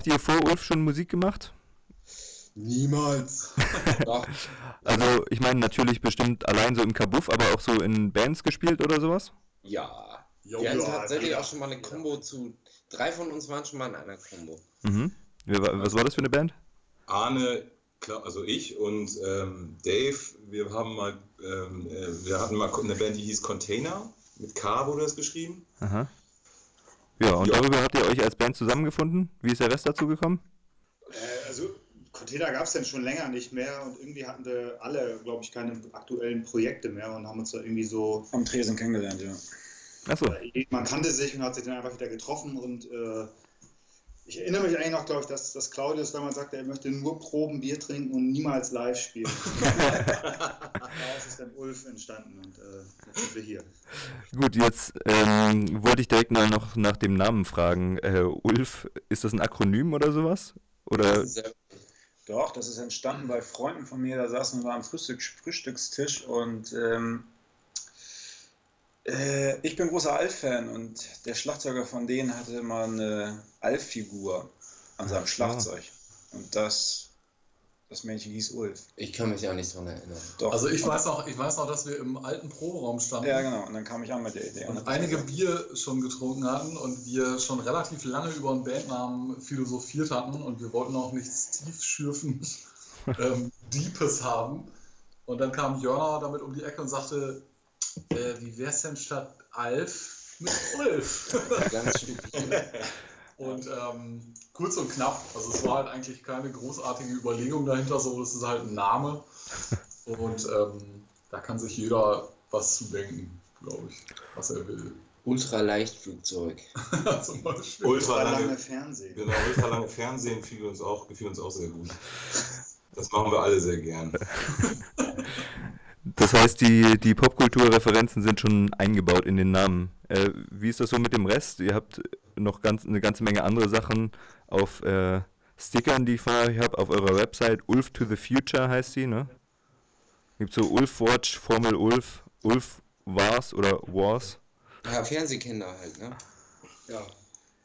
habt ihr vor Ulf schon Musik gemacht? Niemals. Also, ich meine natürlich bestimmt allein so im Kabuff, aber auch so in Bands gespielt oder sowas? ja. Jo, Wir hatten tatsächlich auch schon mal eine Combo zu. Drei von uns waren schon mal in einer Combo. Mhm. Was war das für eine Band? Arne, klar, also ich und ähm, Dave, wir haben mal, ähm, äh, wir hatten mal eine Band, die hieß Container. Mit K wurde das geschrieben. Aha. Ja, und Ja. darüber habt ihr euch als Band zusammengefunden? Wie ist der Rest dazu gekommen? Äh, also Container gab es dann schon länger nicht mehr und irgendwie hatten wir alle, glaube ich, keine aktuellen Projekte mehr und haben uns da irgendwie so, Am Tresen kennengelernt, ja. Achso, man kannte sich und hat sich dann einfach wieder getroffen und äh, ich erinnere mich eigentlich noch, glaube ich, dass, dass Claudius, wenn man sagt, er möchte nur proben, Bier trinken und niemals live spielen. Daraus ist dann Ulf entstanden und äh, jetzt sind wir hier. gut, jetzt ähm, wollte ich direkt mal noch nach dem Namen fragen. Äh, Ulf, ist das ein Akronym oder sowas? Oder Sehr- Doch, das ist entstanden bei Freunden von mir, da saßen wir am Frühstück, Frühstückstisch und ähm, äh, ich bin großer Alf-Fan und der Schlagzeuger von denen hatte immer eine Alf-Figur an seinem. Schlagzeug. Und das, das Männchen hieß Ulf. Ich kann mich auch nicht dran erinnern. Doch. Also ich weiß noch, ich weiß noch, dass wir im alten Proberaum standen. Ja, genau. Und dann kam ich an mit der Idee. Und hab einige Bier schon getrunken hatten und wir schon relativ lange über einen Bandnamen philosophiert hatten und wir wollten auch nichts tiefschürfend ähm, Deepes haben. Und dann kam Jörner damit um die Ecke und sagte, äh, wie wär's denn statt Alf mit Ulf? Ganz stupide. Und ähm, kurz und knapp, also es war halt eigentlich keine großartige Überlegung dahinter, so es ist halt ein Name. Und ähm, da kann sich jeder was zu denken, glaube ich, was er will. Ultraleichtflugzeug. Zum Beispiel. Ultra lange Fernsehen. genau, ultra lange Fernsehen fiel uns, auch, gefiel uns auch sehr gut. Das machen wir alle sehr gern. das heißt, die, die Popkulturreferenzen sind schon eingebaut in den Namen. Äh, wie ist das so mit dem Rest? Ihr habt noch ganz, eine ganze Menge andere Sachen auf äh, Stickern, die ich von euch habe, auf eurer Website. Ulf to the Future heißt die, ne? Gibt so Ulf Watch, Formel Ulf, Ulf Wars oder Wars. Ja, Fernsehkinder halt, ne? Ja.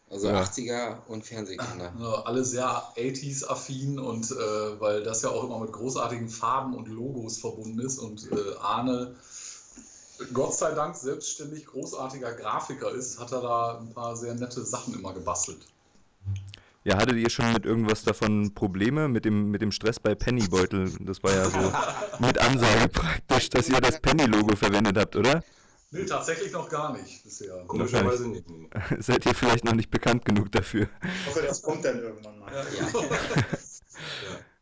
Also Ja. 80er und Fernsehkinder. Ja, alle sehr 80s-affin und äh, weil das ja auch immer mit großartigen Farben und Logos verbunden ist und äh, Arne Gott sei Dank selbstständig großartiger Grafiker ist, hat er da ein paar sehr nette Sachen immer gebastelt. Ja, hattet ihr schon mit irgendwas davon Probleme mit dem, mit dem Stress bei Pennybeutel? Das war ja so mit Ansage praktisch, dass ihr das Penny-Logo verwendet habt, oder? Nee, tatsächlich noch gar nicht bisher. Komischerweise nicht. Seid ihr vielleicht noch nicht bekannt genug dafür? Ich hoffe, das kommt dann irgendwann mal. Ja.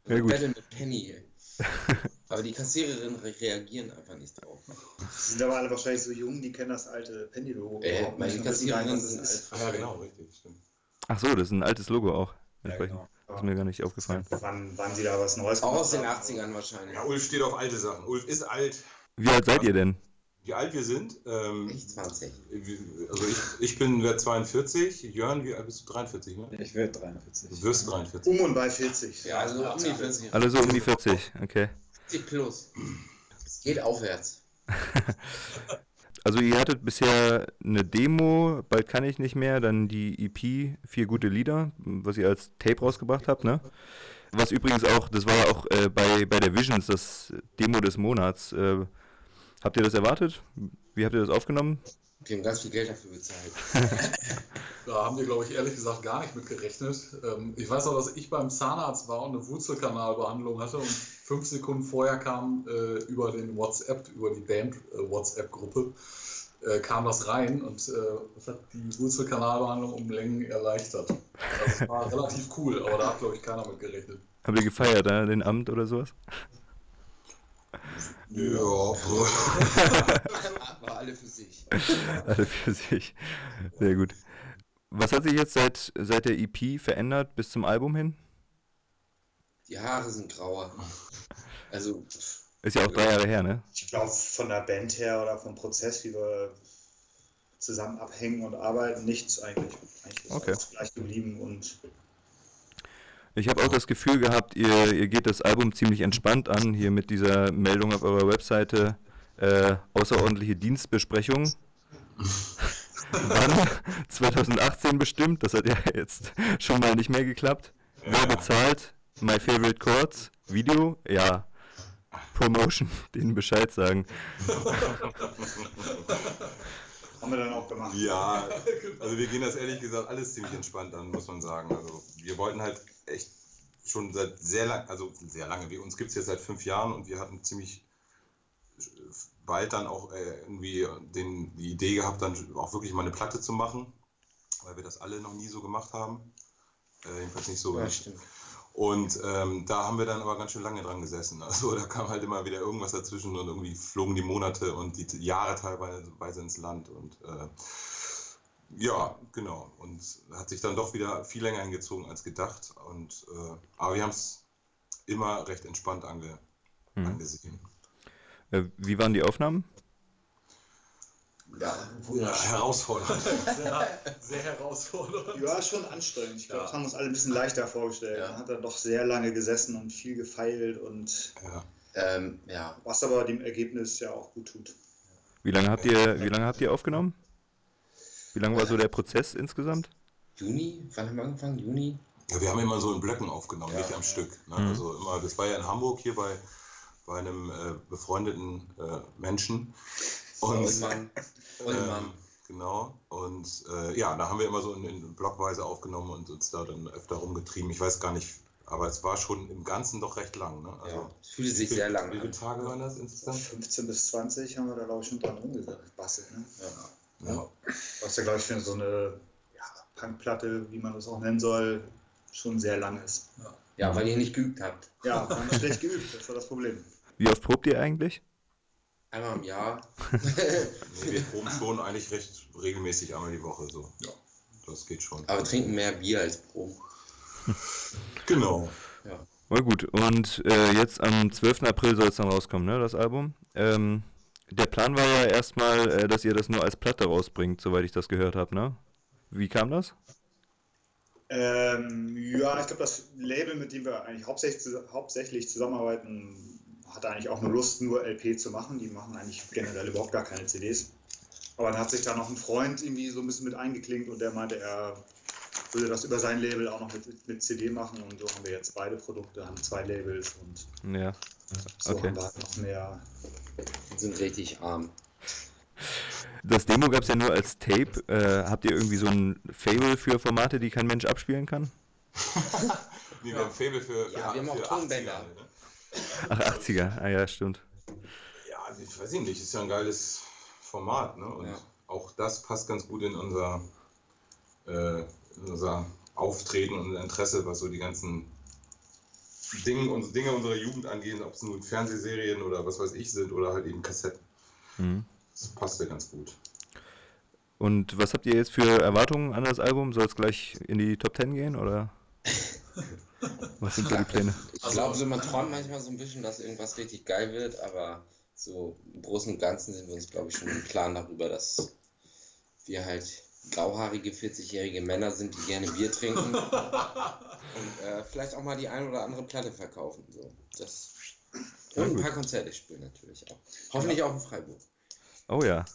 Ja, gut. Battle mit Penny. Aber die Kassiererinnen re reagieren einfach nicht drauf. Die sind aber alle wahrscheinlich so jung, die kennen das alte Penny-Logo. Äh, meine Kassiererinnen sind ist. Ja, genau, richtig, stimmt. Ach so, das ist ein altes Logo auch. Ja, genau. Ist mir gar nicht aufgefallen. Wann, wann sie da was Neues Auch aus den gemacht haben. 80ern wahrscheinlich. Ja, Ulf steht auf alte Sachen. Ulf ist alt. Wie alt seid ihr denn? Wie alt wir sind? Ähm, Ich 20. also ich, ich bin werd 42. Jörn, wie alt bist du? 43, ne? Ich werde 43. Du wirst 43. Um und bei 40. Ja, also um die 40. Alle so um die 40, okay. 40 plus. Es geht aufwärts. Also ihr hattet bisher eine Demo, bald kann ich nicht mehr, dann die EP, vier gute Lieder, was ihr als Tape rausgebracht habt, ne? Was übrigens auch, das war ja auch äh, bei, bei der Visions das Demo des Monats. Äh, habt ihr das erwartet? Wie habt ihr das aufgenommen? Wir haben ganz viel Geld dafür bezahlt. Da haben wir, glaube ich, ehrlich gesagt gar nicht mit gerechnet. Ähm, ich weiß auch, dass ich beim Zahnarzt war und eine Wurzelkanalbehandlung hatte und fünf Sekunden vorher kam äh, über den WhatsApp, über die Band-WhatsApp-Gruppe, äh, kam das rein und äh, das hat die Wurzelkanalbehandlung um Längen erleichtert. Das war relativ cool, aber da hat, glaube ich, keiner mit gerechnet. Habt ihr gefeiert, äh, den Amt oder sowas? Ja. War alle für sich. Alle für sich. Sehr gut. Was hat sich jetzt seit, seit der EP verändert bis zum Album hin? Die Haare sind grauer. Also, Ist ja auch drei Jahre her, ne? Ich glaube, von der Band her oder vom Prozess, wie wir zusammen abhängen und arbeiten, nichts eigentlich. Eigentlich ist Okay. alles gleich geblieben und Ich habe auch das Gefühl gehabt, ihr, ihr geht das Album ziemlich entspannt an, hier mit dieser Meldung auf eurer Webseite, äh, außerordentliche Dienstbesprechung. Wann? 2018 bestimmt. Das hat ja jetzt schon mal nicht mehr geklappt. Wer bezahlt? My Favorite Chords. Video? Ja. Promotion, denen Bescheid sagen. Haben wir dann auch gemacht. Ja, also wir gehen das ehrlich gesagt alles ziemlich entspannt an, muss man sagen. Also wir wollten halt echt schon seit sehr lang, also sehr lange, wir, uns gibt es jetzt seit fünf Jahren und wir hatten ziemlich bald dann auch äh, irgendwie den, die Idee gehabt, dann auch wirklich mal eine Platte zu machen, weil wir das alle noch nie so gemacht haben. Äh, jedenfalls nicht so. Ja, stimmt. Und ähm, da haben wir dann aber ganz schön lange dran gesessen. Also da kam halt immer wieder irgendwas dazwischen und irgendwie flogen die Monate und die Jahre teilweise ins Land. Und äh, ja, genau. Und hat sich dann doch wieder viel länger hingezogen als gedacht. Und, äh, aber wir haben es immer recht entspannt ange, Mhm. angesehen. Äh, wie waren die Aufnahmen? Ja, Ja, herausfordernd. Sehr, sehr herausfordernd. Ja, schon anstrengend. Ich glaube, Ja. das haben uns alle ein bisschen leichter vorgestellt. Ja. Man hat dann doch sehr lange gesessen und viel gefeilt und ja. ähm, ja. was aber dem Ergebnis ja auch gut tut. Wie lange habt ihr, wie lange habt ihr aufgenommen? Wie lange war so der Prozess insgesamt? Juni? Wann haben wir angefangen? Juni? Ja, wir haben immer so in Blöcken aufgenommen, Ja. nicht am Stück. Ne? Mhm. Also immer, das war ja in Hamburg hier bei, bei einem äh, befreundeten äh, Menschen. Und Mann. Und ähm, Mann. Genau. Und äh, ja, da haben wir immer so in, in Blockweise aufgenommen und uns da dann öfter rumgetrieben. Ich weiß gar nicht, aber es war schon im Ganzen doch recht lang. Ne? Ja, es fühlte sich wie, sehr lang Wie viele an. Tage waren das insgesamt? 15 bis 20 haben wir da, glaube ich, schon dran rumgebastelt. Ne? Ja. Was ja, glaube ich, für so eine ja, Punkplatte, wie man das auch nennen soll, schon sehr lang ist. Ja, weil ihr nicht geübt habt. Ja, wir haben schlecht geübt, das war das Problem. Wie oft probt ihr eigentlich? Einmal im Jahr. Nee, wir proben schon eigentlich recht regelmäßig einmal die Woche. So. Ja. Das geht schon. Aber trinken mehr Bier als Pro. Genau. Na gut, und äh, jetzt am 12. April soll es dann rauskommen, ne, das Album. Ähm, der Plan war ja erstmal, äh, dass ihr das nur als Platte rausbringt, soweit ich das gehört habe, ne? Wie kam das? Ähm, ja, ich glaube, das Label, mit dem wir eigentlich hauptsächlich, hauptsächlich zusammenarbeiten, hat eigentlich auch nur Lust, nur LP zu machen. Die machen eigentlich generell überhaupt gar keine CDs. Aber dann hat sich da noch ein Freund irgendwie so ein bisschen mit eingeklinkt und der meinte, er würde das über sein Label auch noch mit, mit CD machen. Und so haben wir jetzt beide Produkte, haben zwei Labels und Ja. so Okay. haben wir halt noch mehr. Wir sind richtig arm. Das Demo gab es ja nur als Tape. Äh, habt ihr irgendwie so ein Fable für Formate, die kein Mensch abspielen kann? Nee, wir haben Faible für, Ja, wir haben auch für Tonbänder. 80er, ne? Ach, 80er. Ah ja, stimmt. Ja, ich weiß nicht, ist ja ein geiles Format, ne? Und Ja. auch das passt ganz gut in unser, äh, in unser Auftreten und Interesse, was so die ganzen Dinge, uns, Dinge unserer Jugend angehen, ob es nun Fernsehserien oder was weiß ich sind oder halt eben Kassetten. Mhm. Das passt ja ganz gut. Und was habt ihr jetzt für Erwartungen an das Album? Soll es gleich in die Top 10 gehen oder? Was sind so die Pläne? Ich glaube, so man träumt manchmal so ein bisschen, dass irgendwas richtig geil wird, aber so im Großen und Ganzen sind wir uns, glaube ich, schon im Klaren darüber, dass wir halt grauhaarige 40-jährige Männer sind, die gerne Bier trinken und äh, vielleicht auch mal die ein oder andere Platte verkaufen. So. Das und ein paar Konzerte spielen natürlich auch. Hoffentlich auch in Freiburg. Oh ja.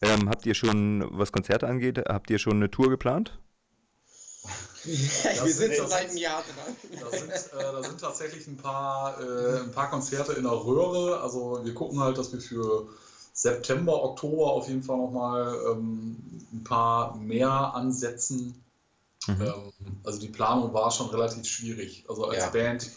Ähm, habt ihr schon, was Konzerte angeht, habt ihr schon eine Tour geplant? Wir sind schon seit einem Jahr dran. Da sind, äh, da sind tatsächlich ein paar, äh, ein paar Konzerte in der Röhre. Also wir gucken halt, dass wir für September, Oktober auf jeden Fall nochmal ähm, ein paar mehr ansetzen. Mhm. Ähm, also die Planung war schon relativ schwierig. Also als Ja. Band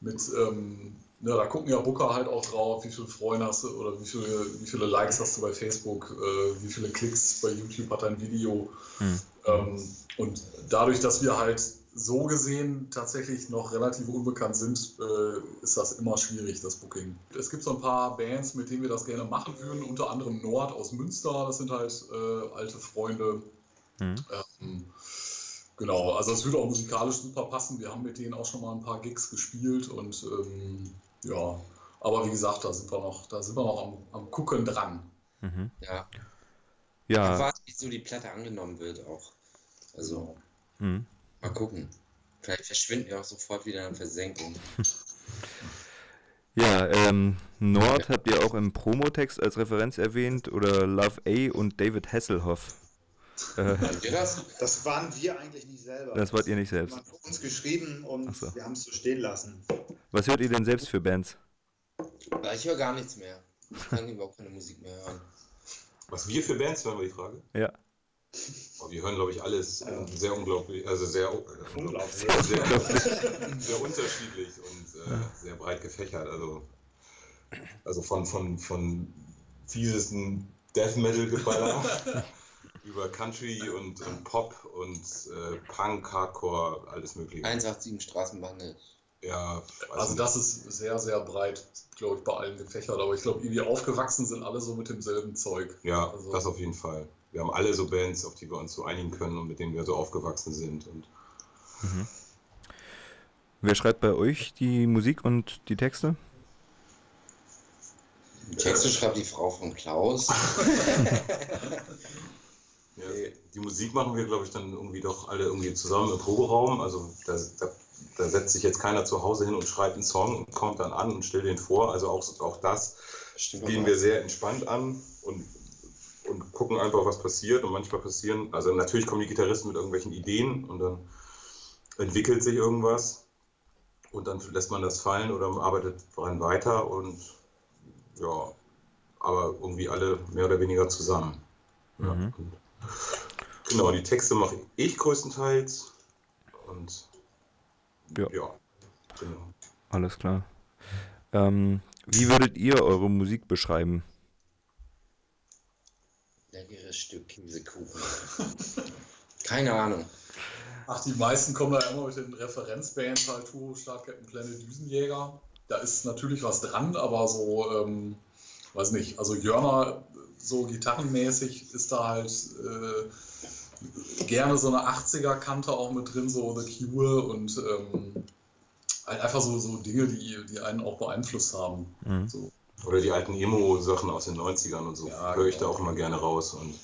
mit, ähm, ja, da gucken ja Booker halt auch drauf, wie viele Freunde hast du oder wie viele, wie viele Likes hast du bei Facebook, äh, wie viele Klicks bei YouTube hat dein Video. Mhm. Ähm, und dadurch, dass wir halt so gesehen tatsächlich noch relativ unbekannt sind, äh, ist das immer schwierig, das Booking. Es gibt so ein paar Bands, mit denen wir das gerne machen würden, unter anderem Nord aus Münster, das sind halt äh, alte Freunde. Mhm. Ähm, genau, also es würde auch musikalisch super passen. Wir haben mit denen auch schon mal ein paar Gigs gespielt und ähm, ja, aber wie gesagt, da sind wir noch, da sind wir noch am, am Gucken dran. Mhm. Ja. Ja. Warten, wie so die Platte angenommen wird auch. Also, Mhm. mal gucken. Vielleicht verschwinden wir auch sofort wieder in Versenkung. Ja, ähm, Nord habt ihr auch im Promotext als Referenz erwähnt oder Love A und David Hasselhoff. Äh, das? Das waren wir eigentlich nicht selber. das wart ihr nicht Das selbst. war für uns geschrieben und so. wir haben es so stehen lassen. Was hört ihr denn selbst für Bands? Ich höre gar nichts mehr. Ich kann überhaupt keine Musik mehr hören. Was wir für Bands hören, war die Frage? Ja. Oh, wir hören, glaube ich, alles äh, sehr unglaublich, also sehr, äh, Unglaublich. sehr, sehr, sehr unterschiedlich und äh, sehr breit gefächert. Also, also von, von, von fiesesten Death Metal Geballer über Country und, und Pop und äh, Punk, Hardcore, alles mögliche. 187 Straßenbahn. Ja, Also das ist sehr, sehr breit, glaube ich, bei allen gefächert. Aber ich glaube, irgendwie aufgewachsen sind alle so mit demselben Zeug. Ja, Also- das auf jeden Fall. Wir haben alle so Bands, auf die wir uns so einigen können und mit denen wir so aufgewachsen sind. Und Wer schreibt bei euch die Musik und die Texte? Die Texte schreibt die Frau von Klaus. Ja, die Musik machen wir, glaube ich, dann irgendwie doch alle irgendwie zusammen im Proberaum. Also da, da, da setzt sich jetzt keiner zu Hause hin und schreibt einen Song und kommt dann an und stellt den vor. Also auch, auch das Stimmt gehen wir sehr entspannt an und, und gucken einfach, was passiert. Und manchmal passieren, also natürlich kommen die Gitarristen mit irgendwelchen Ideen und dann entwickelt sich irgendwas und dann lässt man das fallen oder man arbeitet daran weiter und ja, aber irgendwie alle mehr oder weniger zusammen. Ja, Mhm. und, genau, die Texte mache ich größtenteils und Ja. ja genau. Alles klar. Ähm, wie würdet ihr eure Musik beschreiben? Leckeres Stück Käsekuchen. Keine Ahnung. Ach, die meisten kommen da immer mit den Referenzbands halt Turbo, Startcaptain Planet, Düsenjäger. Da ist natürlich was dran, aber so, ähm, weiß nicht, also Jörner, so gitarrenmäßig ist da halt äh, gerne so eine 80er-Kante auch mit drin, so The Cure und ähm, halt einfach so, so Dinge, die, die einen auch beeinflusst haben. Mhm. So, Oder die alten Emo-Sachen aus den 90ern und so Ja, höre ich da genau. auch immer gerne raus und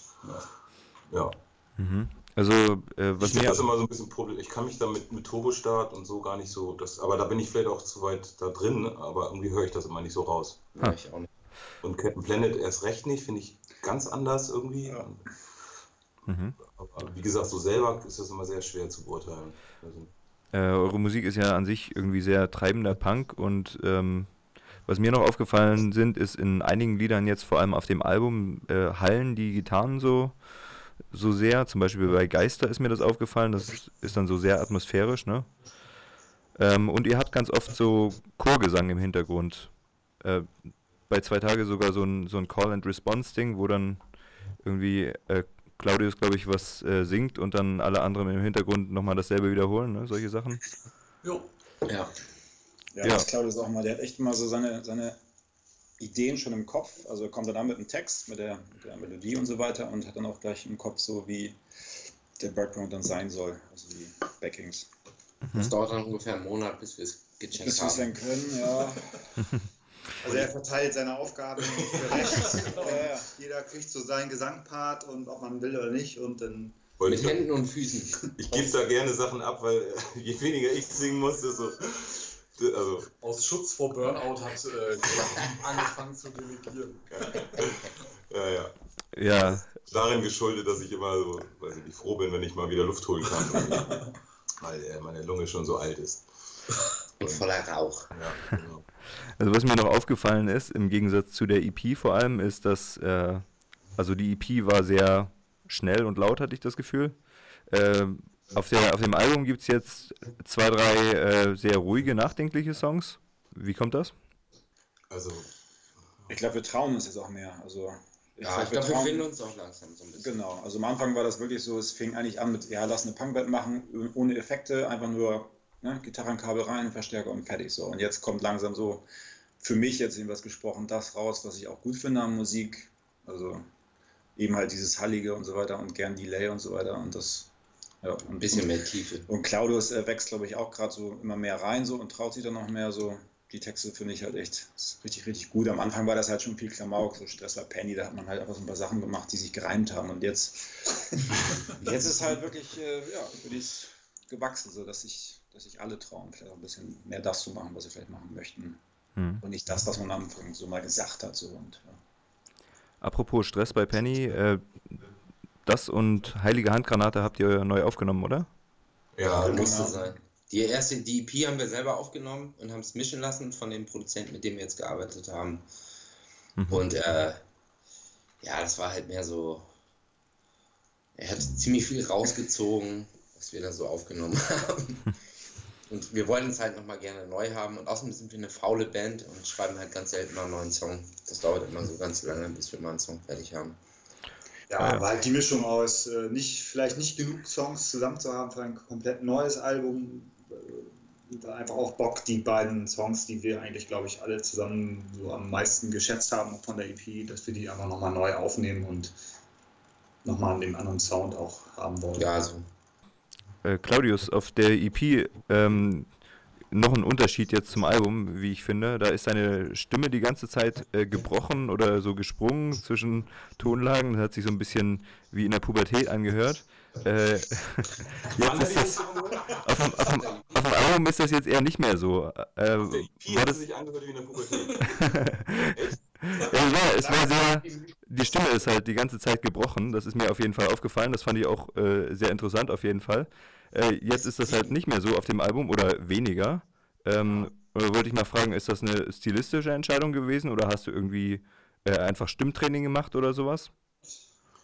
ja. ja. Mhm. Also, äh, was ich finde mir. das immer so ein bisschen Problem. Ich kann mich damit mit Turbostart und so gar nicht so, das, aber da bin ich vielleicht auch zu weit da drin, aber irgendwie höre ich das immer nicht so raus. Ja, ich auch nicht. Und Captain Planet erst recht nicht, finde ich ganz anders irgendwie. Ja. Mhm. Wie gesagt, so selber ist das immer sehr schwer zu beurteilen. Also, Äh, eure Musik ist ja an sich irgendwie sehr treibender Punk und ähm, was mir noch aufgefallen sind, ist in einigen Liedern jetzt vor allem auf dem Album äh, hallen die Gitarren so, so sehr. Zum Beispiel bei Geister ist mir das aufgefallen, das ist dann so sehr atmosphärisch, ne? Ähm, und ihr habt ganz oft so Chorgesang im Hintergrund. Äh, bei zwei Tage sogar so ein, so ein Call-and-Response-Ding, wo dann irgendwie äh, Claudius, glaube ich, was äh, singt und dann alle anderen im Hintergrund nochmal dasselbe wiederholen, ne? solche Sachen. Jo. Ja. Ja, Ja. das Claudius auch mal, der hat echt immer so seine, seine Ideen schon im Kopf. Also kommt er dann mit dem Text, mit der, mit der Melodie und so weiter und hat dann auch gleich im Kopf so, wie der Background dann sein soll, also die Backings. Das dauert dann ungefähr einen Monat, bis wir es Bis gecheckt wir es dann haben. können, ja. Also er verteilt seine Aufgaben gerecht. Ja, ja. Jeder kriegt so seinen Gesangpart und ob man will oder nicht und dann wollte Mit Händen und Füßen. ich gebe da gerne Sachen ab, weil äh, je weniger ich singen muss, desto. Also, Aus Schutz vor Burnout hat äh, angefangen zu delegieren. ja, ja. Ja, Darin geschuldet, dass ich immer so, weiß ich nicht, froh bin, wenn ich mal wieder Luft holen kann. weil äh, meine Lunge schon so alt ist. Und voller Rauch. Ja, genau. Also was mir noch aufgefallen ist, im Gegensatz zu der EP vor allem, ist, dass, äh, also die EP war sehr schnell und laut, hatte ich das Gefühl. Ähm, auf, der, auf dem Album gibt es jetzt zwei, drei äh, sehr ruhige, nachdenkliche Songs. Wie kommt das? Also, Ich glaube, wir trauen uns jetzt auch mehr. Also, Ja, ich glaube, wir finden uns auch langsam so ein bisschen. Genau, also am Anfang war das wirklich so, es fing eigentlich an mit, ja, lass eine Punkband machen, ohne Effekte, einfach nur ne, Gitarrenkabel rein, Verstärker und fertig so. Und jetzt kommt langsam so, für mich jetzt jedenfalls gesprochen, das raus, was ich auch gut finde an Musik. Also eben halt dieses Hallige und so weiter und gern Delay und so weiter und das, ja. Und, Ein bisschen mehr Tiefe. Und Claudius äh, wächst, glaube ich, auch gerade so immer mehr rein so und traut sich dann noch mehr so. Die Texte finde ich halt echt richtig, richtig gut. Am Anfang war das halt schon viel Klamauk, so Stress bei Penny, da hat man halt einfach so ein paar Sachen gemacht, die sich gereimt haben. Und jetzt, jetzt ist halt wirklich, äh, ja, ich gewachsen, so dass sich dass sich alle trauen, vielleicht auch ein bisschen mehr das zu machen, was sie vielleicht machen möchten. Hm. Und nicht das, was man am Anfang so mal gesagt hat. So. Und, ja. Apropos Stress bei Penny, äh, das und Heilige Handgranate habt ihr neu aufgenommen, oder? Ja, Ja, musste genau. sein. Die erste, die EP haben wir selber aufgenommen und haben es mischen lassen von dem Produzenten, mit dem wir jetzt gearbeitet haben. Mhm. Und äh, ja, das war halt mehr so. Er hat ziemlich viel rausgezogen, was wir da so aufgenommen haben. Und wir wollen es halt nochmal gerne neu haben. Und außerdem sind wir eine faule Band und schreiben halt ganz selten mal einen neuen Song. Das dauert immer so ganz lange, bis wir mal einen Song fertig haben. Ja, ja. aber halt die Mischung aus, äh, nicht, vielleicht nicht genug Songs zusammen zu haben für ein komplett neues Album. Äh, da einfach auch Bock, die beiden Songs, die wir eigentlich, glaube ich, alle zusammen so am meisten geschätzt haben von der EP, dass wir die einfach nochmal neu aufnehmen und nochmal einen anderen Sound auch haben wollen. Ja, also Äh, Claudius, auf der EP ähm, noch ein Unterschied jetzt zum Album, wie ich finde. Da ist seine Stimme die ganze Zeit äh, gebrochen oder so gesprungen zwischen Tonlagen. Das hat sich so ein bisschen wie in der Pubertät angehört. Äh, jetzt ist das, auf, dem, auf, dem, auf dem Album ist das jetzt eher nicht mehr so. Äh, Der war das, sich angehört wie in der Pubertät. ja, es war, es war sehr, die Stimme ist halt die ganze Zeit gebrochen. Das ist mir auf jeden Fall aufgefallen. Das fand ich auch äh, sehr interessant auf jeden Fall. Äh, jetzt ist das halt nicht mehr so auf dem Album oder weniger. Ähm, oder wollte ich mal fragen, ist das eine stilistische Entscheidung gewesen oder hast du irgendwie äh, einfach Stimmtraining gemacht oder sowas?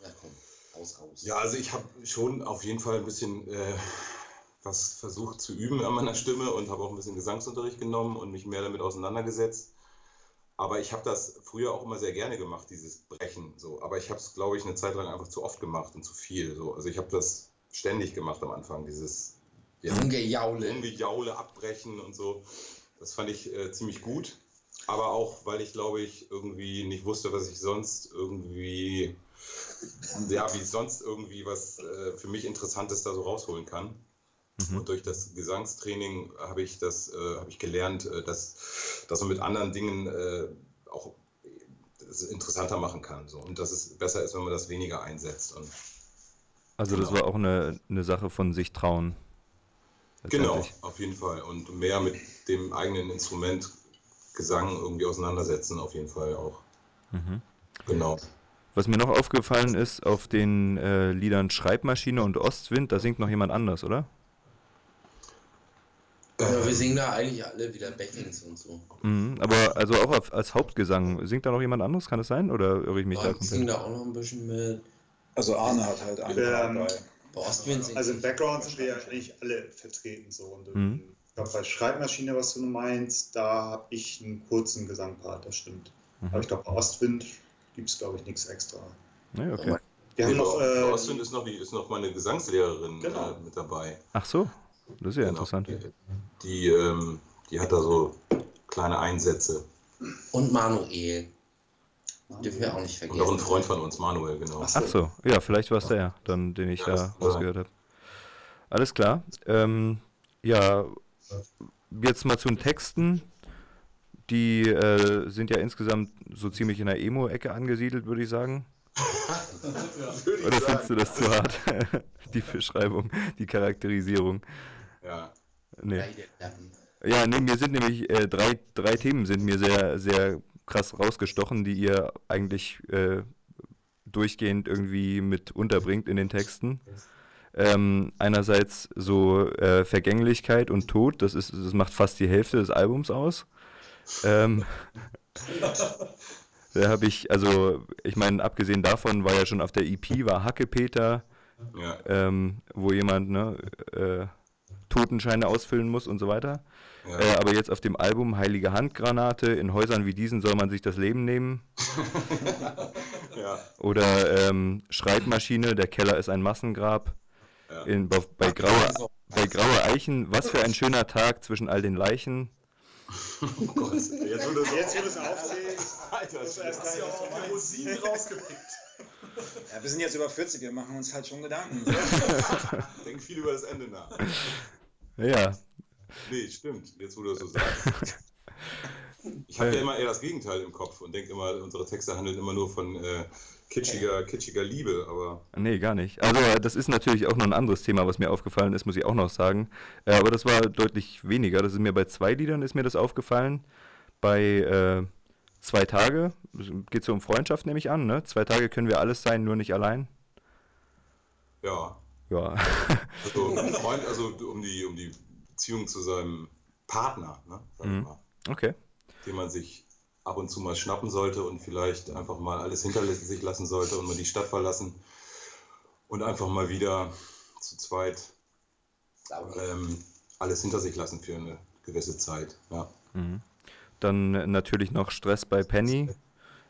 ja, komm, raus, raus. Ja, also ich habe schon auf jeden Fall ein bisschen äh, was versucht zu üben an meiner Stimme und habe auch ein bisschen Gesangsunterricht genommen und mich mehr damit auseinandergesetzt. Aber ich habe das früher auch immer sehr gerne gemacht, dieses Brechen. So. Aber ich habe es, glaube ich, eine Zeit lang einfach zu oft gemacht und zu viel. So. Also ich habe das ständig gemacht am Anfang, dieses ja, Rumgejaule. Rumgejaule, Abbrechen und so. Das fand ich äh, ziemlich gut. Aber auch, weil ich, glaube ich, irgendwie nicht wusste, was ich sonst irgendwie, ja, wie ich sonst irgendwie was äh, für mich Interessantes da so rausholen kann. Mhm. Und durch das Gesangstraining habe ich das, äh, habe ich gelernt, äh, dass, dass man mit anderen Dingen äh, auch es interessanter machen kann. So. Und dass es besser ist, wenn man das weniger einsetzt. Und Also das Genau. war auch eine, eine Sache von sich trauen. Genau, auf jeden Fall. Und mehr mit dem eigenen Instrument Gesang irgendwie auseinandersetzen, auf jeden Fall auch. Mhm. Genau. Was mir noch aufgefallen ist, auf den äh, Liedern Schreibmaschine und Ostwind, da singt noch jemand anders, oder? Aber wir singen da eigentlich alle wieder Backings und so. Mhm, aber also auch als Hauptgesang, singt da noch jemand anderes, kann es sein? Oder irre ich mich da Wir singen komplett? da auch noch ein bisschen mit. Also Arne hat halt einen Ähm, dabei. Bei Also im Background sind wir ja eigentlich alle vertreten. So. Und Mhm. Ich glaube, bei Schreibmaschine, was du meinst, da habe ich einen kurzen Gesangpart, das stimmt. Mhm. Aber ich glaube, bei Ostwind gibt es, glaube ich, nichts extra. Nee, okay. Wir haben noch. Äh, Äh, Ostwind ist noch, die, ist noch meine Gesangslehrerin Genau. äh, mit dabei. Ach so, das ist ja Genau. interessant. Die, die, ähm, die hat da so kleine Einsätze. Und Manuel. Dürfen wir auch nicht Und vergessen. auch ein Freund von uns, Manuel, genau. Ach Ach so, ja, vielleicht war es der, dann, den ich Ja, da rausgehört habe. Alles klar. Ähm, ja, jetzt mal zu den Texten. Die äh, sind ja insgesamt so ziemlich in der Emo-Ecke angesiedelt, würde ich sagen. Oder findest du das zu hart? die Beschreibung, die Charakterisierung. Ja. Nee. Ja, nee, mir sind nämlich äh, drei, drei Themen sind mir sehr, sehr krass rausgestochen, die ihr eigentlich äh, durchgehend irgendwie mit unterbringt in den Texten. Ähm, einerseits so äh, Vergänglichkeit und Tod, das ist, das macht fast die Hälfte des Albums aus. Ähm, da habe ich, also ich meine, abgesehen davon war ja schon auf der EP war Hackepeter, ja. ähm, wo jemand ne, äh, Totenscheine ausfüllen muss und so weiter. ja. Äh, aber jetzt auf dem Album Heilige Handgranate, in Häusern wie diesen soll man sich das Leben nehmen. ja. Oder ähm, Schreibmaschine, der Keller ist ein Massengrab. Ja. In, bei, bei, graue, bei graue Eichen, was für ein schöner Tag zwischen all den Leichen. Oh Gott. Jetzt wurde es jetzt, du es aufzählst, Alter, Scheiße. sagen, was du meinst. Rosinen rausgepickt. Ja, wir sind jetzt über 40, wir machen uns halt schon Gedanken. Denk viel über das Ende nach. Ja, Nee, stimmt. Jetzt, wo du das so sagst. Ich habe ja immer eher das Gegenteil im Kopf und denke immer, unsere Texte handeln immer nur von äh, kitschiger, kitschiger Liebe, aber nee, gar nicht. Also das ist natürlich auch noch ein anderes Thema, was mir aufgefallen ist, muss ich auch noch sagen. Äh, aber das war deutlich weniger. Das ist mir bei zwei Liedern ist mir das aufgefallen. Bei äh, zwei Tage geht es um Freundschaft, nehme ich an. Ne? Zwei Tage können wir alles sein, nur nicht allein. Ja. Ja. Also, Freund, also um die, um die Beziehung zu seinem Partner, ne, sag ich Mhm. mal, Okay. den man sich ab und zu mal schnappen sollte und vielleicht einfach mal alles hinter sich lassen sollte und mal die Stadt verlassen und einfach mal wieder zu zweit ähm, alles hinter sich lassen für eine gewisse Zeit. Ja. Mhm. Dann natürlich noch Stress bei Penny,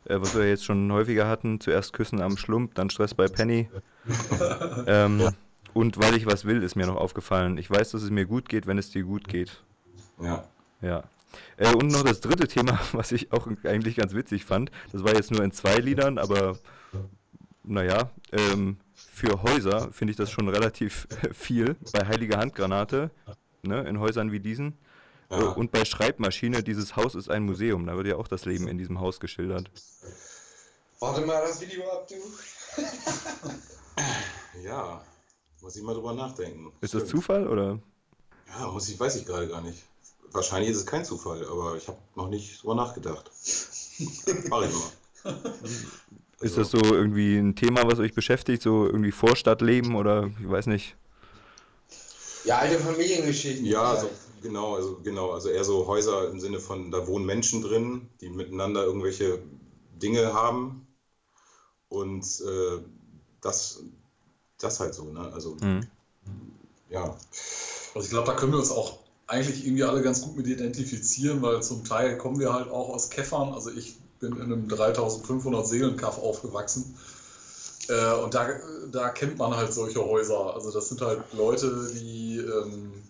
äh, was wir jetzt schon häufiger hatten. Zuerst Küssen am Schlump, dann Stress bei Penny. ähm, und weil ich was will, ist mir noch aufgefallen. Ich weiß, dass es mir gut geht, wenn es dir gut geht. ja. Ja. Äh, und noch das dritte Thema, was ich auch eigentlich ganz witzig fand. Das war jetzt nur in zwei Liedern, aber naja, ähm, für Häuser finde ich das schon relativ viel. Bei Heilige Handgranate, ne, in Häusern wie diesen. Ja. Und bei Schreibmaschine, dieses Haus ist ein Museum. Da wird ja auch das Leben in diesem Haus geschildert. Warte mal das Video ab, du. ja, muss ich mal drüber nachdenken. Ist das Stimmt. Zufall oder? Ja, muss ich, weiß ich gerade gar nicht. Wahrscheinlich ist es kein Zufall, aber ich habe noch nicht drüber nachgedacht. Mach ich mal. Ist das so irgendwie ein Thema, was euch beschäftigt? So irgendwie Vorstadtleben oder ich weiß nicht. Ja, alte Familiengeschichten. Ja, also, genau, also genau, also eher so Häuser im Sinne von, da wohnen Menschen drin, die miteinander irgendwelche Dinge haben und äh, das, das halt so, ne? Also Mhm. ja, Also ich glaube, da können wir uns auch eigentlich irgendwie alle ganz gut mit identifizieren, weil zum Teil kommen wir halt auch aus Käffern. Also ich bin in einem 3500 Seelenkaff aufgewachsen. Äh, und da, da kennt man halt solche Häuser. Also das sind halt Leute, die, ähm,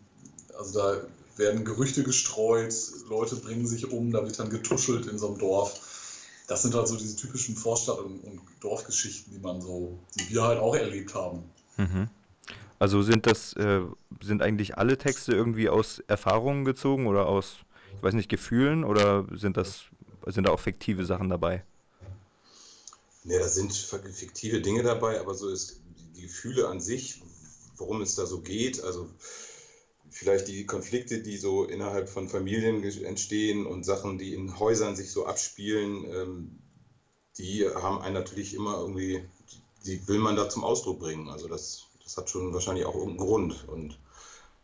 also da werden Gerüchte gestreut, Leute bringen sich um, da wird dann getuschelt in so einem Dorf. Das sind halt so diese typischen Vorstadt- und, und Dorfgeschichten, die man so, die wir halt auch erlebt haben. Mhm. Also sind das, äh, sind eigentlich alle Texte irgendwie aus Erfahrungen gezogen oder aus, ich weiß nicht, Gefühlen oder sind das, sind da auch fiktive Sachen dabei? ne, da sind fiktive Dinge dabei, aber so ist die Gefühle an sich, worum es da so geht, also vielleicht die Konflikte, die so innerhalb von Familien entstehen und Sachen, die in Häusern sich so abspielen, ähm, die haben einen natürlich immer irgendwie, die, die will man da zum Ausdruck bringen. Also das, das hat schon wahrscheinlich auch irgendeinen Grund. Und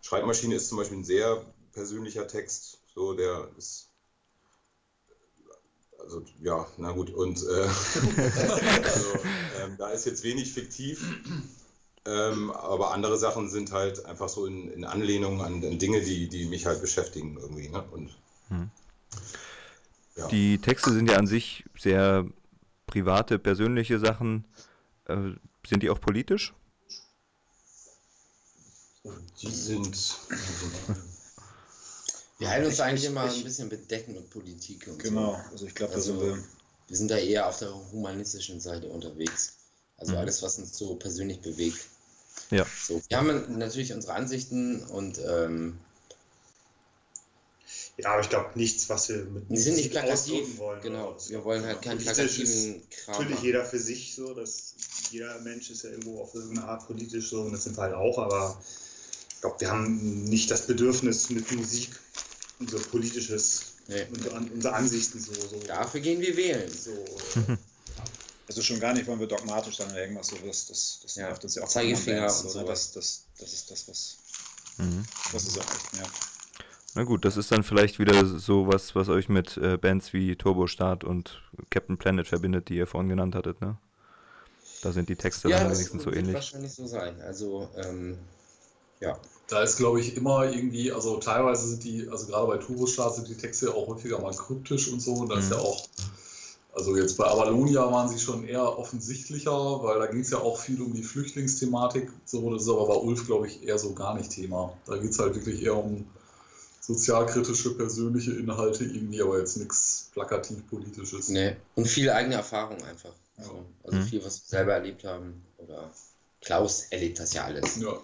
Schreibmaschine ist zum Beispiel ein sehr persönlicher Text, so der ist also ja, na gut, und äh, also, ähm, da ist jetzt wenig fiktiv, ähm, aber andere Sachen sind halt einfach so in, in Anlehnung an, an Dinge, die, die mich halt beschäftigen irgendwie. Ne? Und, Hm. ja. Die Texte sind ja an sich sehr private, persönliche Sachen. Äh, sind die auch politisch? die sind, Wir halten uns eigentlich immer ein bisschen bedeckt mit Politik und Genau, so. also ich glaube, da Also, sind wir. Wir sind da eher auf der humanistischen Seite unterwegs. Also Mhm. alles, was uns so persönlich bewegt. Ja. So, wir haben natürlich unsere Ansichten und ähm, Ja, aber ich glaube nichts, was wir mit die sind nicht Musik plakativ. ausdrücken wollen. Genau, so. wir wollen halt keinen plakativen Kram. Natürlich machen. jeder für sich so, dass jeder Mensch ist ja irgendwo auf irgendeine Art politisch so und das sind wir halt auch, aber ich glaube, wir haben nicht das Bedürfnis mit Musik unser politisches, Nee. unsere, unsere Ansichten so, so, Dafür gehen wir wählen. so Also schon gar nicht wollen wir dogmatisch oder irgendwas so, das, das, das Ja, nervt uns ja auch. Zeigefinger und so, sowas. das, das, das ist das, was, Mhm. was ist auch echt, ja. Na gut, das ist dann vielleicht wieder so was, was euch mit äh, Bands wie Turbostart und Captain Planet verbindet, die ihr vorhin genannt hattet, ne? Da sind die Texte Ja, dann das wenigstens wird so ähnlich. wahrscheinlich so sein. Also, ähm, ja. Da ist, glaube ich, immer irgendwie, also teilweise sind die, also gerade bei Turbostart sind die Texte ja auch häufiger mal kryptisch und so. Und da ist Mhm. ja auch, also jetzt bei Avalonia waren sie schon eher offensichtlicher, weil da ging es ja auch viel um die Flüchtlingsthematik. So, das ist aber bei Ulf, glaube ich, eher so gar nicht Thema. Da geht es halt wirklich eher um sozialkritische, persönliche Inhalte irgendwie, aber jetzt nichts plakativ-politisches. Nee. Und viel eigene Erfahrung einfach. Ja. So. Also Mhm. viel, was wir selber erlebt haben. Oder Klaus erlebt das ja alles. Ja.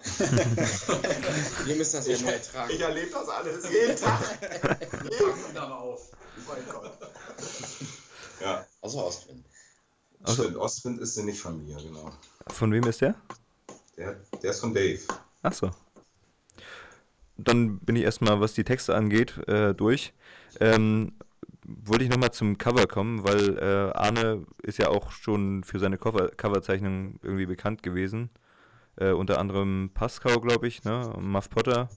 Wir müssen das ja nur ertragen. ich erlebe das alles jeden Tag. dann auf. mein Gott. Ja, Außer Ostwind. Also- stimmt, Ostwind ist sie nicht von mir, genau. Von wem ist der? Der, der ist von Dave. Ach so. Dann bin ich erstmal, was die Texte angeht, äh, durch. Ähm, wollte ich nochmal zum Cover kommen, weil äh, Arne ist ja auch schon für seine Cover Coverzeichnung irgendwie bekannt gewesen. Äh, unter anderem Pascal, glaube ich, ne? Muff Potter.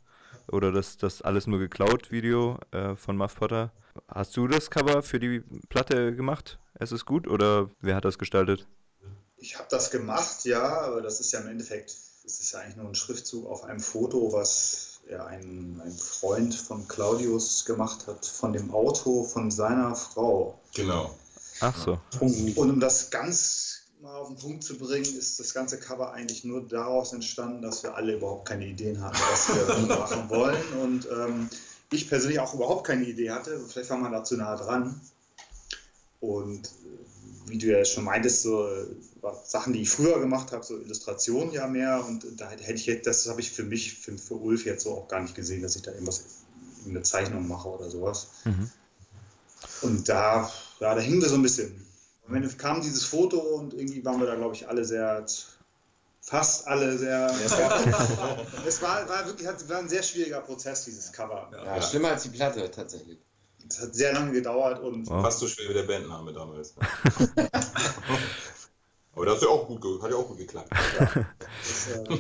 Oder das, das alles nur geklaut Video äh, von Muff Potter. Hast du das Cover für die Platte gemacht? Es ist gut oder wer hat das gestaltet? Ich habe das gemacht, ja, aber das ist ja im Endeffekt, es ist ja eigentlich nur ein Schriftzug auf einem Foto, was ja ein, ein Freund von Claudius gemacht hat, von dem Auto von seiner Frau. Genau. Ach so. Und um das ganz mal auf den Punkt zu bringen, ist das ganze Cover eigentlich nur daraus entstanden, dass wir alle überhaupt keine Ideen hatten, was wir machen wollen. Und ähm, ich persönlich auch überhaupt keine Idee hatte. Vielleicht war man da zu nah dran. Und äh, wie du ja schon meintest, so äh, Sachen, die ich früher gemacht habe, so Illustrationen ja mehr. Und da hätte ich das habe ich für mich, für, für Ulf jetzt so auch gar nicht gesehen, dass ich da irgendwas, eine Zeichnung mache oder sowas. Mhm. Und da, ja, da hingen wir so ein bisschen. Am Ende kam dieses Foto und irgendwie waren wir da, glaube ich, alle sehr, fast alle sehr. es war, war wirklich hat, war ein sehr schwieriger Prozess, dieses Cover. Ja, schlimmer als die Platte tatsächlich. Es hat sehr lange gedauert und. Wow. Fast so schwer wie der Bandname damals. Aber das hat ja auch gut, hat ja auch gut geklappt. Das, äh,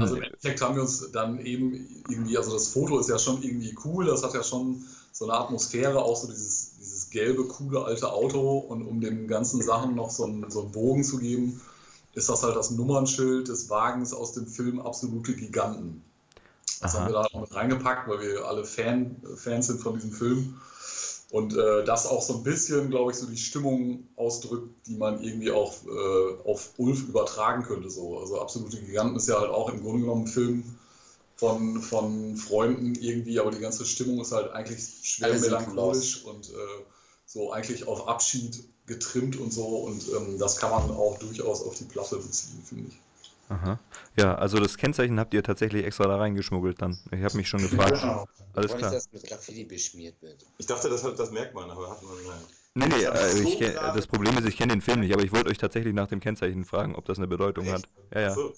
Also im Endeffekt haben wir uns dann eben irgendwie, also das Foto ist ja schon irgendwie cool, das hat ja schon so eine Atmosphäre, auch so dieses, dieses gelbe, coole alte Auto und um den ganzen Sachen noch so einen, so einen Bogen zu geben, ist das halt das Nummernschild des Wagens aus dem Film Absolute Giganten. Das Aha. haben wir da auch mit reingepackt, weil wir alle Fan, Fans sind von diesem Film. Und äh, das auch so ein bisschen, glaube ich, so die Stimmung ausdrückt, die man irgendwie auch äh, auf Ulf übertragen könnte. So. Also Absolute Giganten ist ja halt auch im Grunde genommen ein Film von, von Freunden irgendwie, aber die ganze Stimmung ist halt eigentlich schwer melancholisch und äh, so eigentlich auf Abschied getrimmt und so. Und ähm, das kann man auch durchaus auf die Platte beziehen, finde ich. Aha. Ja, also das Kennzeichen habt ihr tatsächlich extra da reingeschmuggelt dann. Ich habe mich schon gefragt. genau. Alles klar. dass mit Graffiti beschmiert wird. Ich dachte, das, das merkt man, aber hat man nein. Nee, nee, Das ist ich, das Problem ist, ich kenne den Film nicht, aber ich wollte euch tatsächlich nach dem Kennzeichen fragen, ob das eine Bedeutung hat. Ja, ja. So.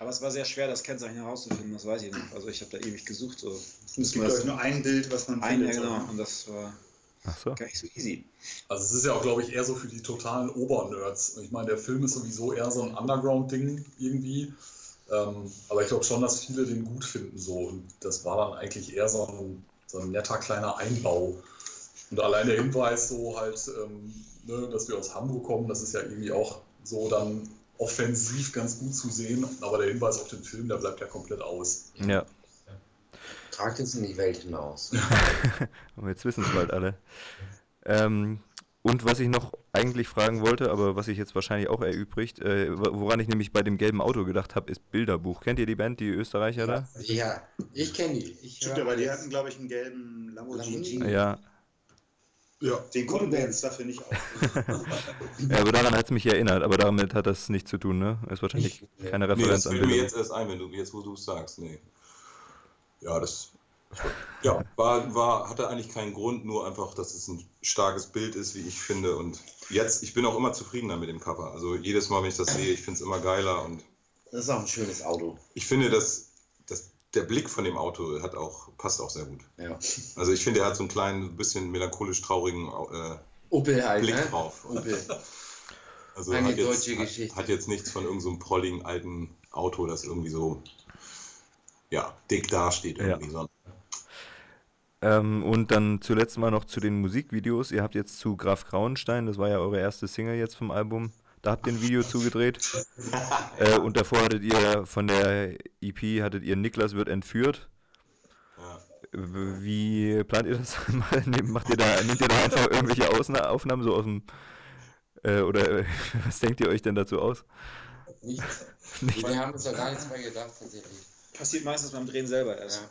Aber es war sehr schwer, das Kennzeichen herauszufinden, das weiß ich noch. Also ich habe da ewig gesucht. So. Es Müssen gibt wir euch das nur ein Bild, was man ein, ja, findet. genau. Und das war Ach so. gar nicht so easy. Also es ist ja auch, glaube ich, eher so für die totalen Obernerds. Ich meine, der Film ist sowieso eher so ein Underground-Ding irgendwie. Ähm, aber ich glaube schon, dass viele den gut finden so. Und das war dann eigentlich eher so ein, so ein netter kleiner Einbau. Und allein der Hinweis so halt, ähm, ne, dass wir aus Hamburg kommen, das ist ja irgendwie auch so dann offensiv ganz gut zu sehen. Aber der Hinweis auf den Film, der bleibt ja komplett aus. Ja, Tragt uns in die Welt hinaus. aber jetzt wissen es bald alle. Ähm, und was ich noch eigentlich fragen wollte, aber was sich jetzt wahrscheinlich auch erübrigt, äh, woran ich nämlich bei dem gelben Auto gedacht habe, ist Bilderbuch. Kennt ihr die Band, die Österreicher da? Ja, ich kenne die. Ich Stimmt, aber die hatten, glaube ich, einen gelben Lamborghini. Lamborghini. Ja, Ja. Den konnten wir jetzt dafür nicht auf. ja aber daran hat es mich erinnert, aber damit hat das nichts zu tun, ne? Ist wahrscheinlich Nee. keine Nee, Referenz das an fällt mir jetzt erst ein, wenn du jetzt, wo du es sagst. Nee. Ja, das. Ja, war, war, hatte eigentlich keinen Grund, nur einfach, dass es ein starkes Bild ist, wie ich finde. Und jetzt, ich bin auch immer zufriedener mit dem Cover. Also jedes Mal, wenn ich das sehe, ich finde es immer geiler. Und Das ist auch ein schönes Auto. ich finde, dass, dass der Blick von dem Auto hat auch, passt auch sehr gut. Ja. Also ich finde, er hat so einen kleinen, bisschen melancholisch traurigen äh, Opel halt, Blick ne? drauf. Opel. Also Eine hat jetzt, deutsche hat, Geschichte. hat jetzt nichts von irgendeinem so prolligen alten Auto, das irgendwie so ja, dick dasteht irgendwie, sondern Ähm, und dann zuletzt mal noch zu den Musikvideos. Ihr habt jetzt zu Graf Grauenstein, das war ja eure erste Single jetzt vom Album, da habt ihr ein Video zugedreht. äh, und davor hattet ihr von der EP, hattet ihr Niklas wird entführt. ja. Wie plant ihr das? Nehmt- Macht ihr da, nehmt ihr da einfach irgendwelche Ausna Aufnahmen so aus dem, äh, oder äh, was denkt ihr euch denn dazu aus? Nichts. Nichts. Wir haben uns da gar nichts mehr gedacht, tatsächlich. Passiert meistens beim Drehen selber erst. Ja.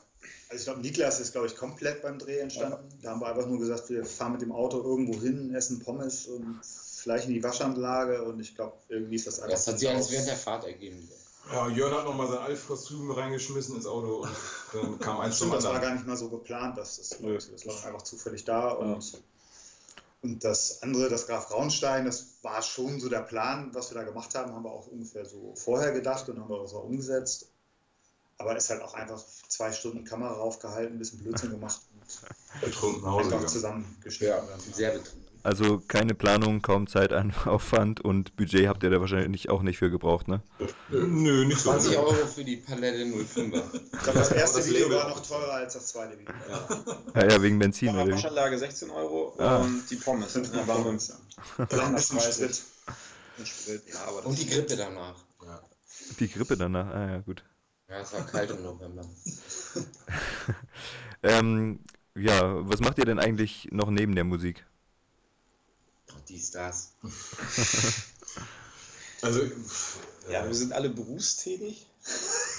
Also ich glaube, Niklas ist, glaube ich, komplett beim Dreh entstanden. Da haben wir einfach nur gesagt, wir fahren mit dem Auto irgendwo hin, essen Pommes und vielleicht in die Waschanlage und ich glaube, irgendwie ist das einfach. Das hat sich alles während der Fahrt ergeben. ja, Jörn hat nochmal sein Altkostüm reingeschmissen ins Auto und dann kam eins zum Stimmt, das war anderen. gar nicht mal so geplant, dass das, das lag einfach zufällig da und, und das andere, das Graf Braunstein, das war schon so der Plan, was wir da gemacht haben, haben wir auch ungefähr so vorher gedacht und haben wir das auch umgesetzt. Aber ist halt auch einfach zwei Stunden Kamera raufgehalten, ein bisschen Blödsinn gemacht Betrunken und Hause einfach zusammengeschnitten. Ja, sehr betrunken. Also keine Planung, kaum Zeitaufwand und Budget habt ihr da wahrscheinlich auch nicht für gebraucht, ne? Nö, nicht so. 20 Euro für die Palette 05er. Ich glaube, das erste das Video war noch teurer als das zweite Video. Ja, ja, wegen Benzin oder wie? Waschanlage 16 Euro Ah. und die Pommes. Fünf Da waren wir uns Vielleicht ein bisschen 330. Sprit. Ja, aber das Und die Grippe danach. Ja. Die Grippe danach. Ah ja, gut. Ja, es war kalt im November. Ähm, ja, was macht ihr denn eigentlich noch neben der Musik? Die Stars. Also, Ja, wir sind alle berufstätig,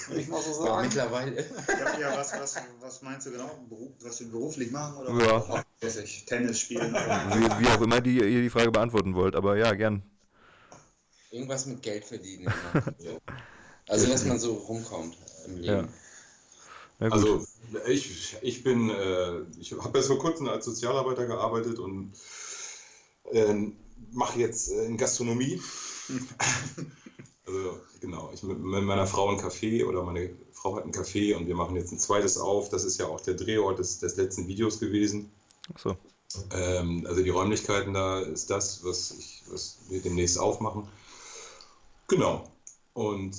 würde ich mal so sagen. mittlerweile. Ja, ja was, was, was meinst du genau? Beruf, was wir beruflich machen? Oder Ja. was? Weiß ich, Tennis spielen. Wie, wie auch immer die, ihr die Frage beantworten wollt, aber ja, gern. Irgendwas mit Geld verdienen. immer. Also, dass man so rumkommt im Leben. Ja. Also ich, ich bin, äh, ich habe erst vor kurzem als Sozialarbeiter gearbeitet und äh, mache jetzt äh, in Gastronomie. also genau, ich mit, mit meiner Frau ein Café oder meine Frau hat ein Café und wir machen jetzt ein zweites auf. Das ist ja auch der Drehort des, des letzten Videos gewesen. Ach so. Ähm, also die Räumlichkeiten da ist das, was, ich, was wir demnächst aufmachen. Genau. Und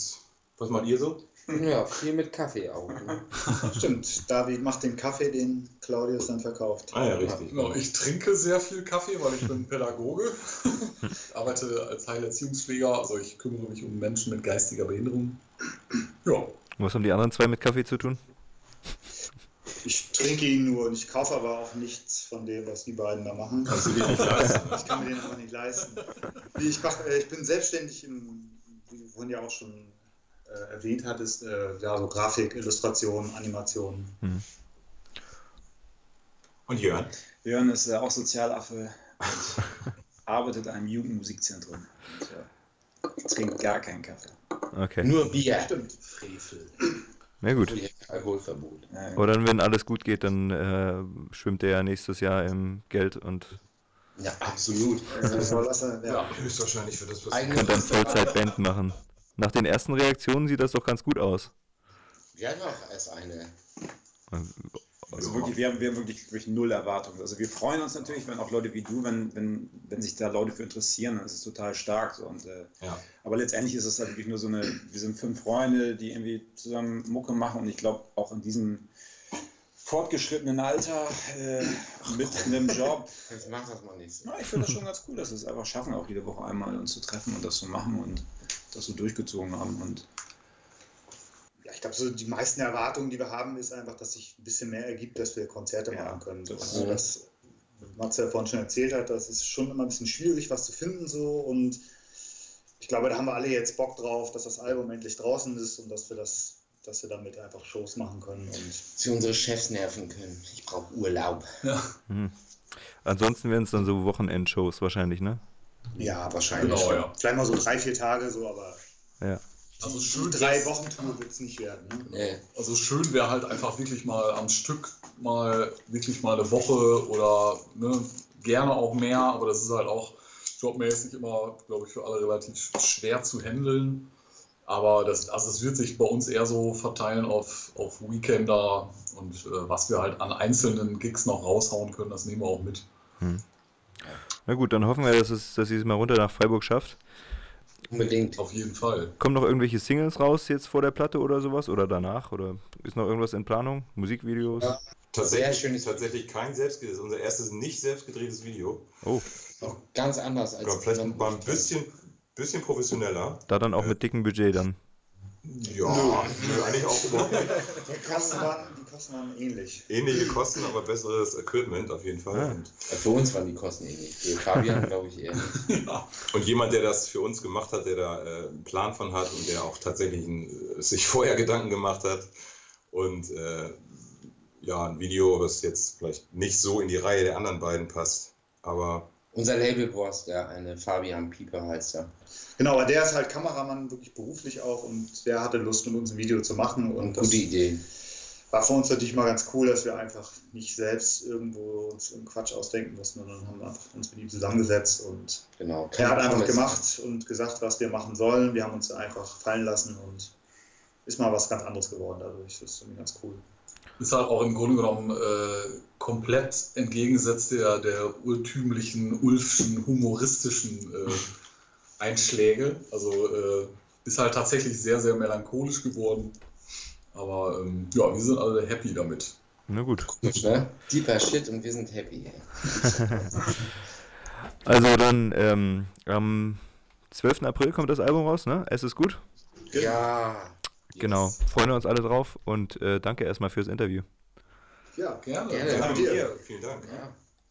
was macht ihr so? Ja, viel mit Kaffee auch. Ne? Stimmt, David macht den Kaffee, den Claudius dann verkauft. Ah ja, richtig. Genau, ich trinke sehr viel Kaffee, weil ich bin Pädagoge. arbeite als Heilerziehungspfleger, also ich kümmere mich um Menschen mit geistiger Behinderung. Ja, was haben die anderen zwei mit Kaffee zu tun? Ich trinke ihn nur und ich kaufe aber auch nichts von dem, was die beiden da machen. Kannst du dir nicht leisten. Ich kann mir den aber nicht leisten. Ich, mach, äh, ich bin selbstständig, im, wie du vorhin ja auch schon äh, erwähnt hattest, äh, ja, so Grafik, Illustration, Animation. Und Jörn? Jörn ist äh, auch Sozialaffe und arbeitet in einem Jugendmusikzentrum. Und, äh, trinkt gar keinen Kaffee. Okay. Nur Bier. Stimmt. Frevel. Na gut. Alkoholverbot. Ja, Aber dann, wenn alles gut geht, dann äh, schwimmt er ja nächstes Jahr im Geld und Ja, absolut. Das, äh, ja. Höchstwahrscheinlich für das, was Eigene könnt dann. Vollzeit-Band machen. Nach den ersten Reaktionen sieht das doch ganz gut aus. Wir hatten auch erst eine. Also wirklich, wir haben, wir haben wirklich, wirklich null Erwartungen. Also wir freuen uns natürlich, wenn auch Leute wie du, wenn, wenn, wenn sich da Leute für interessieren, dann ist es total stark. So. Und, äh, Ja. aber letztendlich ist es halt wirklich nur so eine, wir sind fünf Freunde, die irgendwie zusammen Mucke machen und ich glaube auch in diesem fortgeschrittenen Alter äh, mit einem Job. Jetzt macht das mal nicht so. Na, ich finde das schon ganz cool, dass wir es einfach schaffen, auch jede Woche einmal uns zu treffen und das zu machen und das so durchgezogen haben. Und Ja, ich glaube, so die meisten Erwartungen, die wir haben, ist einfach, dass sich ein bisschen mehr ergibt, dass wir Konzerte Ja, machen können. So. das- Also das, Mats ja vorhin schon erzählt hat, das ist schon immer ein bisschen schwierig, was zu finden so und ich glaube, da haben wir alle jetzt Bock drauf, dass das Album endlich draußen ist und dass wir das, dass wir damit einfach Shows machen können und Sie unsere Chefs nerven können. Ich brauche Urlaub. Ansonsten wären es dann so Wochenendshows wahrscheinlich, ne? ja, wahrscheinlich. Genau, ja. Vielleicht mal so drei, vier Tage so, aber Ja. also schön drei wär's- Wochen Tour wird es nicht werden. Ne? Nee. Also schön wäre halt einfach wirklich mal am Stück mal wirklich mal eine Woche oder ne, gerne auch mehr, aber das ist halt auch jobmäßig immer, glaube ich, für alle relativ schwer zu handeln. Aber das, also es wird sich bei uns eher so verteilen auf, auf Weekender und äh, was wir halt an einzelnen Gigs noch raushauen können, das nehmen wir auch mit. Na gut, dann hoffen wir, dass, es, dass ihr es mal runter nach Freiburg schafft. Unbedingt. Auf jeden Fall. Kommen noch irgendwelche Singles raus jetzt vor der Platte oder sowas? Oder danach? Oder ist noch irgendwas in Planung? Musikvideos? Ja. Tatsächlich, Sehr schönes- tatsächlich kein selbstgedrehtes, unser erstes nicht selbst gedrehtes Video. Oh, Auch ganz anders als Ja, vielleicht mal ein bisschen, bisschen professioneller. da dann auch mit dickem Budget dann. Ja, nö, eigentlich auch überhaupt nicht. Die Kosten waren, die Kosten waren ähnlich. Ähnliche Kosten, aber besseres Equipment auf jeden Fall. Und, Für uns waren die Kosten ähnlich. Für Fabian glaube ich eher nicht. und jemand, der das für uns gemacht hat, der da äh, einen Plan von hat und der auch tatsächlich ein, äh, sich vorher Gedanken gemacht hat. Und äh, ja, ein Video, was jetzt vielleicht nicht so in die Reihe der anderen beiden passt. Aber Unser Labelboss, der eine Fabian Pieper heißt er. Genau, aber der ist halt Kameramann, wirklich beruflich auch und der hatte Lust, mit uns ein Video zu machen und Gute Idee. war für uns natürlich mal ganz cool, dass wir einfach nicht selbst irgendwo uns einen Quatsch ausdenken mussten, sondern haben einfach uns mit ihm zusammengesetzt und Genau. er hat einfach gemacht und gesagt, was wir machen sollen. Wir haben uns einfach fallen lassen und ist mal was ganz anderes geworden dadurch. Das ist irgendwie ganz cool. Ist halt auch im Grunde genommen äh, komplett entgegensetzt der, der urtümlichen, ulfschen, humoristischen äh, Einschläge. Also äh, ist halt tatsächlich sehr, sehr melancholisch geworden. Aber ähm, ja, wir sind alle happy damit. Na gut. Komisch, ne? Deeper Shit und wir sind happy. Also dann ähm, am 12. April kommt das Album raus, ne? Es ist gut. Ja. Genau. Freuen wir uns alle drauf und äh, danke erstmal fürs Interview. Ja, Gerne. Gerne. danke dir. Ja, vielen Dank. ja.